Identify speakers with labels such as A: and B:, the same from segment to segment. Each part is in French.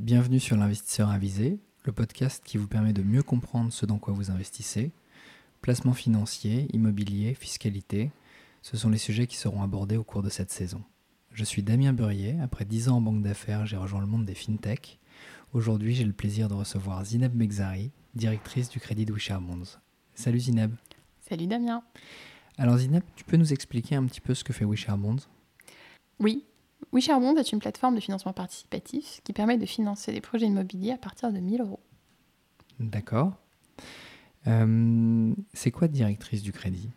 A: Bienvenue sur l'investisseur avisé, le podcast qui vous permet de mieux comprendre ce dans quoi vous investissez. Placement financier, immobilier, fiscalité, ce sont les sujets qui seront abordés au cours de cette saison. Je suis Damien Burrier, après 10 ans en banque d'affaires, j'ai rejoint le monde des fintech. Aujourd'hui, j'ai le plaisir de recevoir Zineb Megzari, directrice du crédit de Wisher Bonds. Salut Zineb.
B: Salut Damien.
A: Alors Zineb, tu peux nous expliquer un petit peu ce que fait Bonds
B: Oui, WeShareBond est une plateforme de financement participatif qui permet de financer des projets immobiliers à partir de 1000 euros.
A: D'accord. Euh, c'est quoi directrice du crédit?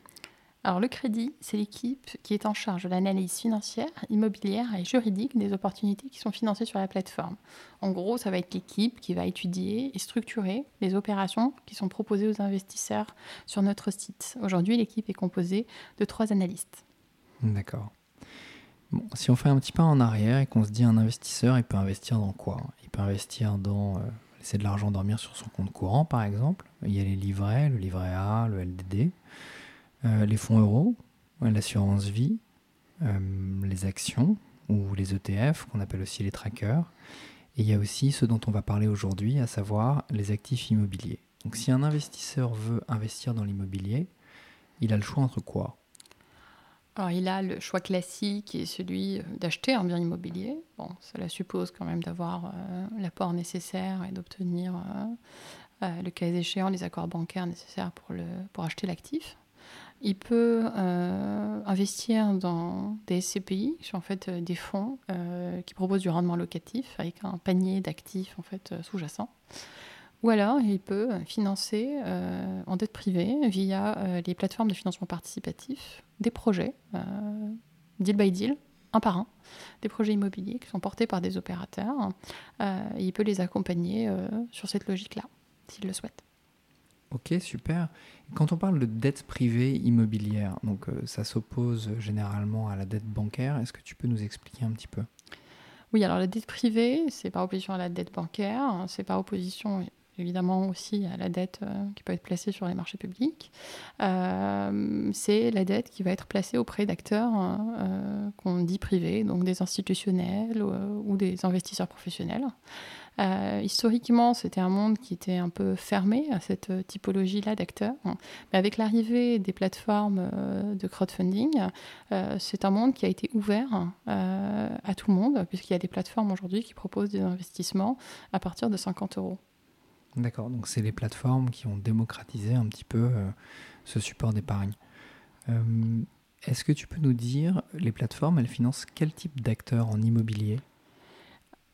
B: Alors le crédit, c'est l'équipe qui est en charge de l'analyse financière, immobilière et juridique des opportunités qui sont financées sur la plateforme. En gros, ça va être l'équipe qui va étudier et structurer les opérations qui sont proposées aux investisseurs sur notre site. Aujourd'hui, l'équipe est composée de trois analystes.
A: D'accord si on fait un petit pas en arrière et qu'on se dit un investisseur, il peut investir dans quoi? Il peut investir dans euh, laisser de l'argent dormir sur son compte courant, par exemple. Il y a les livrets, le livret A, le LDD, euh, les fonds euros, l'assurance vie, euh, les actions ou les ETF, qu'on appelle aussi les trackers. Et il y a aussi ce dont on va parler aujourd'hui, à savoir les actifs immobiliers. Donc si un investisseur veut investir dans l'immobilier, il a le choix entre quoi?
B: Il a le choix classique qui est celui euh, d'acheter un bien immobilier. Bon, cela suppose quand même d'avoir euh, l'apport nécessaire et d'obtenir, euh, le cas échéant, les accords bancaires nécessaires pour, pour acheter l'actif. Il peut investir dans des SCPI, qui sont en fait des fonds qui proposent du rendement locatif avec un panier d'actifs en fait sous-jacents. Ou alors, il peut financer en dette privée via les plateformes de financement participatif des projets, euh, deal by deal, un par un, des projets immobiliers qui sont portés par des opérateurs. Euh, il peut les accompagner euh, sur cette logique-là, s'il le souhaite.
A: Ok, super. Quand on parle de dette privée immobilière, donc ça s'oppose généralement à la dette bancaire, est-ce que tu peux nous expliquer un petit peu?
B: Oui, alors la dette privée, c'est par opposition à la dette bancaire, c'est par opposition évidemment aussi à la dette euh, qui peut être placée sur les marchés publics. Euh, c'est la dette qui va être placée auprès d'acteurs euh, qu'on dit privés, donc des institutionnels ou des investisseurs professionnels. historiquement, c'était un monde qui était un peu fermé à cette typologie-là d'acteurs. Mais avec l'arrivée des plateformes de crowdfunding, c'est un monde qui a été ouvert à tout le monde, puisqu'il y a des plateformes aujourd'hui qui proposent des investissements à partir de 50 euros.
A: D'accord, donc c'est les plateformes qui ont démocratisé un petit peu euh, ce support d'épargne. Euh, est-ce que tu peux nous dire, les plateformes, elles financent quel type d'acteurs en immobilier?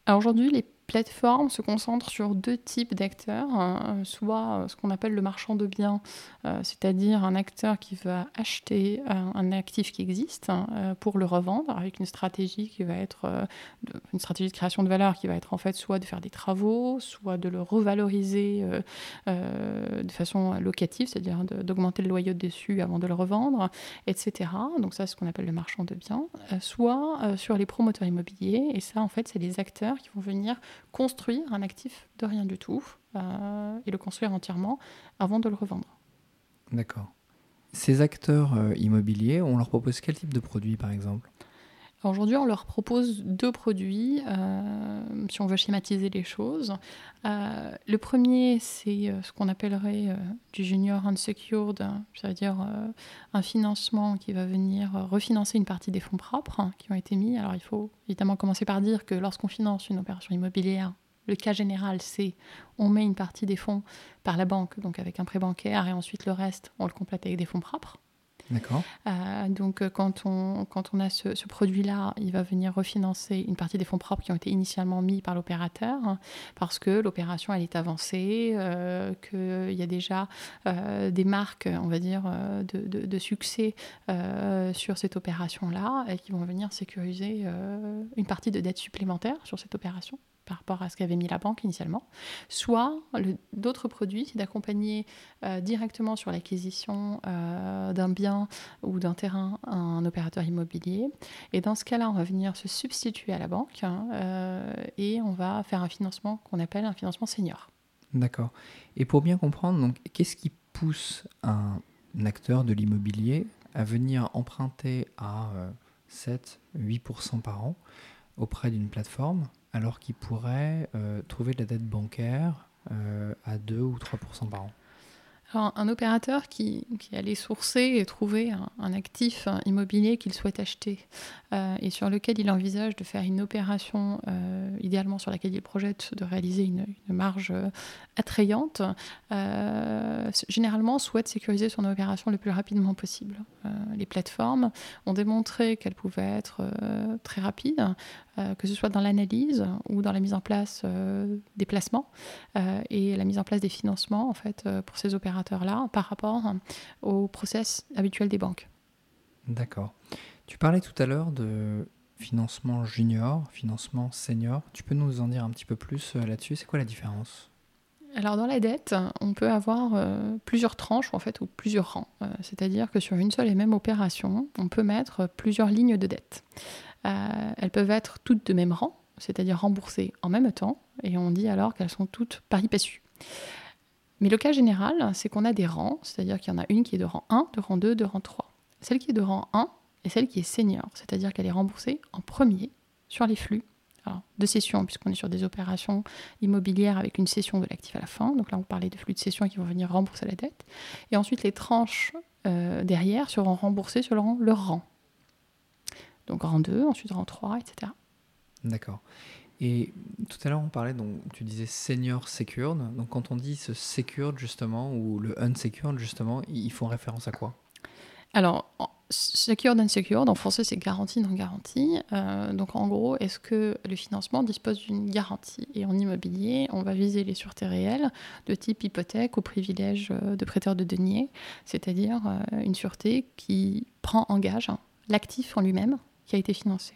B: Aujourd'hui, les plateforme se concentre sur deux types d'acteurs, hein, soit euh, ce qu'on appelle le marchand de biens, euh, c'est-à-dire un acteur qui va acheter euh, un actif qui existe hein, pour le revendre avec une stratégie qui va être une stratégie de création de valeur qui va être en fait soit de faire des travaux, soit de le revaloriser de façon locative, c'est-à-dire d'augmenter le loyer dessus avant de le revendre, etc. Donc ça, c'est ce qu'on appelle le marchand de biens, soit sur les promoteurs immobiliers, et ça, en fait, c'est les acteurs qui vont venir construire un actif de rien du tout euh, et le construire entièrement avant de le revendre.
A: D'accord. Ces acteurs euh, immobiliers, on leur propose quel type de produit par exemple?
B: Aujourd'hui, on leur propose deux produits, euh, si on veut schématiser les choses. Euh, le premier, c'est euh, ce qu'on appellerait du junior unsecured, c'est-à-dire un financement qui va venir refinancer une partie des fonds propres hein, qui ont été mis. Alors, il faut évidemment commencer par dire que lorsqu'on finance une opération immobilière, le cas général, c'est on met une partie des fonds par la banque, donc avec un prêt bancaire, et ensuite le reste, on le complète avec des fonds propres. Euh, donc euh, quand on, quand on a ce, produit-là, il va venir refinancer une partie des fonds propres qui ont été initialement mis par l'opérateur, hein, parce que l'opération elle est avancée, euh, qu'il y a déjà des marques, on va dire, de, de, de succès sur cette opération-là, et qui vont venir sécuriser une partie de dette supplémentaire sur cette opération par rapport à ce qu'avait mis la banque initialement. Soit d'autres produits, c'est d'accompagner euh, directement sur l'acquisition euh, d'un bien ou d'un terrain un opérateur immobilier. Et dans ce cas-là, on va venir se substituer à la banque hein, euh, et on va faire un financement qu'on appelle un financement senior.
A: D'accord. Et pour bien comprendre, qu'est-ce qui pousse un acteur de l'immobilier à venir emprunter à 7-8% par an auprès d'une plateforme alors qu'il pourrait euh, trouver de la dette bancaire euh, à 2 ou 3% par an
B: un opérateur qui, allait sourcer et trouver un, actif immobilier qu'il souhaite acheter euh, et sur lequel il envisage de faire une opération, euh, idéalement sur laquelle il projette de réaliser une, marge euh, attrayante, généralement souhaite sécuriser son opération le plus rapidement possible. les plateformes ont démontré qu'elles pouvaient être très rapides, que ce soit dans l'analyse ou dans la mise en place des placements et la mise en place des financements en fait, pour ces opérateurs là par rapport au process habituel des banques.
A: D'accord. Tu parlais tout à l'heure de financement junior, financement senior. Tu peux nous en dire un petit peu plus euh, là-dessus? C'est quoi la différence?
B: Alors dans la dette, on peut avoir euh, plusieurs tranches en fait ou plusieurs rangs. Euh, c'est-à-dire que sur une seule et même opération, on peut mettre plusieurs lignes de dette. elles peuvent être toutes de même rang, c'est-à-dire remboursées en même temps, et on dit alors qu'elles sont toutes pari passu. Mais le cas général, c'est qu'on a des rangs, c'est-à-dire qu'il y en a une qui est de rang 1, de rang 2, de rang 3. Celle qui est de rang 1 est celle qui est senior, c'est-à-dire qu'elle est remboursée en premier sur les flux de cession, puisqu'on est sur des opérations immobilières avec une cession de l'actif à la fin. Donc là, on parlait de flux de cession qui vont venir rembourser la dette. Et ensuite, les tranches euh, derrière seront remboursées selon leur rang. Donc rang 2, ensuite rang 3, etc.
A: D'accord. Et tout à l'heure, on parlait, donc, tu disais senior secured. Donc, quand on dit ce secured, justement, ou le unsecured, justement, ils font référence à quoi?
B: Alors, secured, unsecured, en français, c'est garantie, non garantie. Euh, donc, en gros, est-ce que le financement dispose d'une garantie Et en immobilier, on va viser les sûretés réelles de type hypothèque ou privilège euh, de prêteur de deniers, c'est-à-dire euh, une sûreté qui prend en gage l'actif en lui-même qui a été financé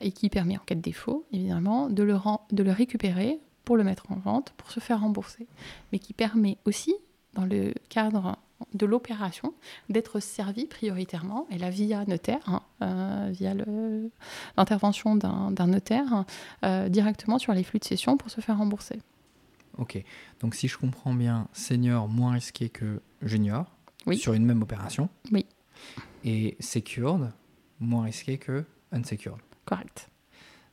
B: et qui permet en cas de défaut, évidemment, de le, de le récupérer pour le mettre en vente, pour se faire rembourser, mais qui permet aussi, dans le cadre de l'opération, d'être servi prioritairement, et là via notaire, hein, euh, via l'intervention d'un notaire, euh, directement sur les flux de cession pour se faire rembourser.
A: Ok, donc si je comprends bien, senior moins risqué que junior, sur une même opération.
B: Oui.
A: Et secured moins risqué que unsecured.
B: Correct.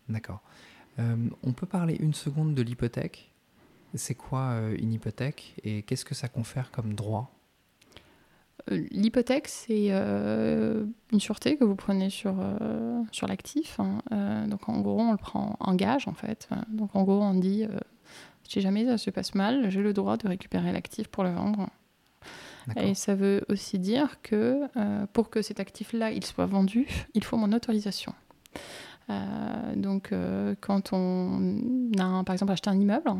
A: D'accord. Euh, on peut parler une seconde de l'hypothèque. C'est quoi euh, une hypothèque et qu'est-ce que ça confère comme droit?
B: Euh, L'hypothèque, c'est une sûreté que vous prenez sur, sur l'actif. Hein. donc en gros, on le prend en gage en fait. Donc en gros, on dit si jamais ça se passe mal, j'ai le droit de récupérer l'actif pour le vendre. Et ça veut aussi dire que pour que cet actif-là il soit vendu, il faut mon autorisation. Euh, donc, euh, quand on a, par exemple, acheté un immeuble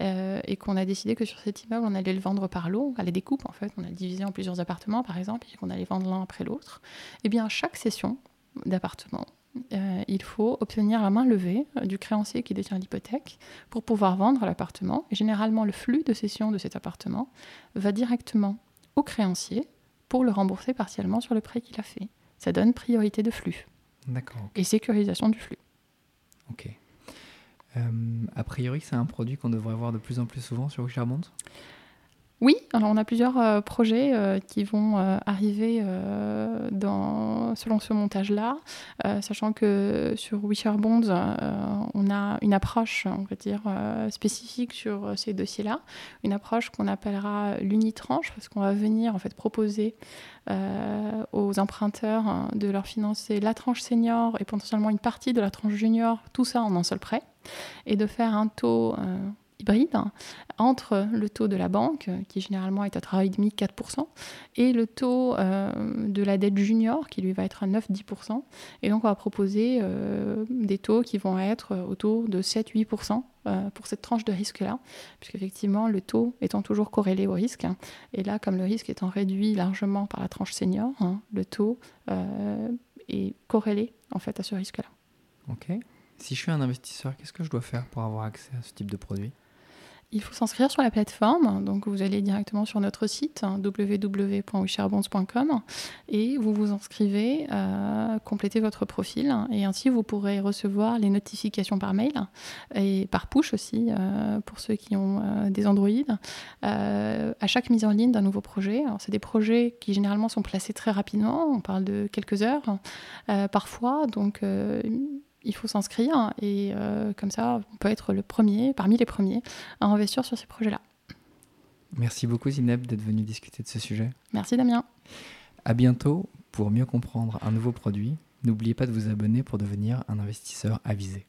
B: euh, et qu'on a décidé que sur cet immeuble, on allait le vendre par lot, à la découpe en fait, on a divisé en plusieurs appartements par exemple, et qu'on allait vendre l'un après l'autre, eh bien, chaque session d'appartement, il faut obtenir la main levée du créancier qui détient l'hypothèque pour pouvoir vendre l'appartement. Et généralement, le flux de cession de cet appartement va directement au créancier pour le rembourser partiellement sur le prêt qu'il a fait. Ça donne priorité de flux.
A: D'accord.
B: Et sécurisation du flux.
A: Ok. Euh, a priori, c'est un produit qu'on devrait voir de plus en plus souvent sur Wishabond
B: oui, alors on a plusieurs euh, projets euh, qui vont arriver dans, selon ce montage-là, sachant que sur Wisher Bonds, on a une approche, on va dire, spécifique sur ces dossiers-là, une approche qu'on appellera l'unitranche, parce qu'on va venir en fait proposer euh, aux emprunteurs hein, de leur financer la tranche senior et potentiellement une partie de la tranche junior, tout ça en un seul prêt, et de faire un taux euh, hybride entre le taux de la banque, qui généralement est à 3,5-4%, et le taux euh, de la dette junior, qui lui va être à 9-10%. Et donc, on va proposer euh, des taux qui vont être autour de 7-8% euh, pour cette tranche de risque-là, puisqu'effectivement, le taux étant toujours corrélé au risque, et là, comme le risque étant réduit largement par la tranche senior, hein, le taux est corrélé en fait à ce risque-là.
A: Ok. Si je suis un investisseur, qu'est-ce que je dois faire pour avoir accès à ce type de produit?
B: Il faut s'inscrire sur la plateforme. Donc, vous allez directement sur notre site hein, www.wisharebonds.com et vous vous inscrivez, euh, complétez votre profil et ainsi vous pourrez recevoir les notifications par mail et par push aussi euh, pour ceux qui ont euh, des Android à chaque mise en ligne d'un nouveau projet. c'est des projets qui généralement sont placés très rapidement. On parle de quelques heures parfois. Il faut s'inscrire et euh, comme ça, on peut être le premier, parmi les premiers, à investir sur ces projets-là.
A: Merci beaucoup Zineb d'être venu discuter de ce sujet.
B: Merci Damien.
A: À bientôt pour mieux comprendre un nouveau produit. N'oubliez pas de vous abonner pour devenir un investisseur avisé.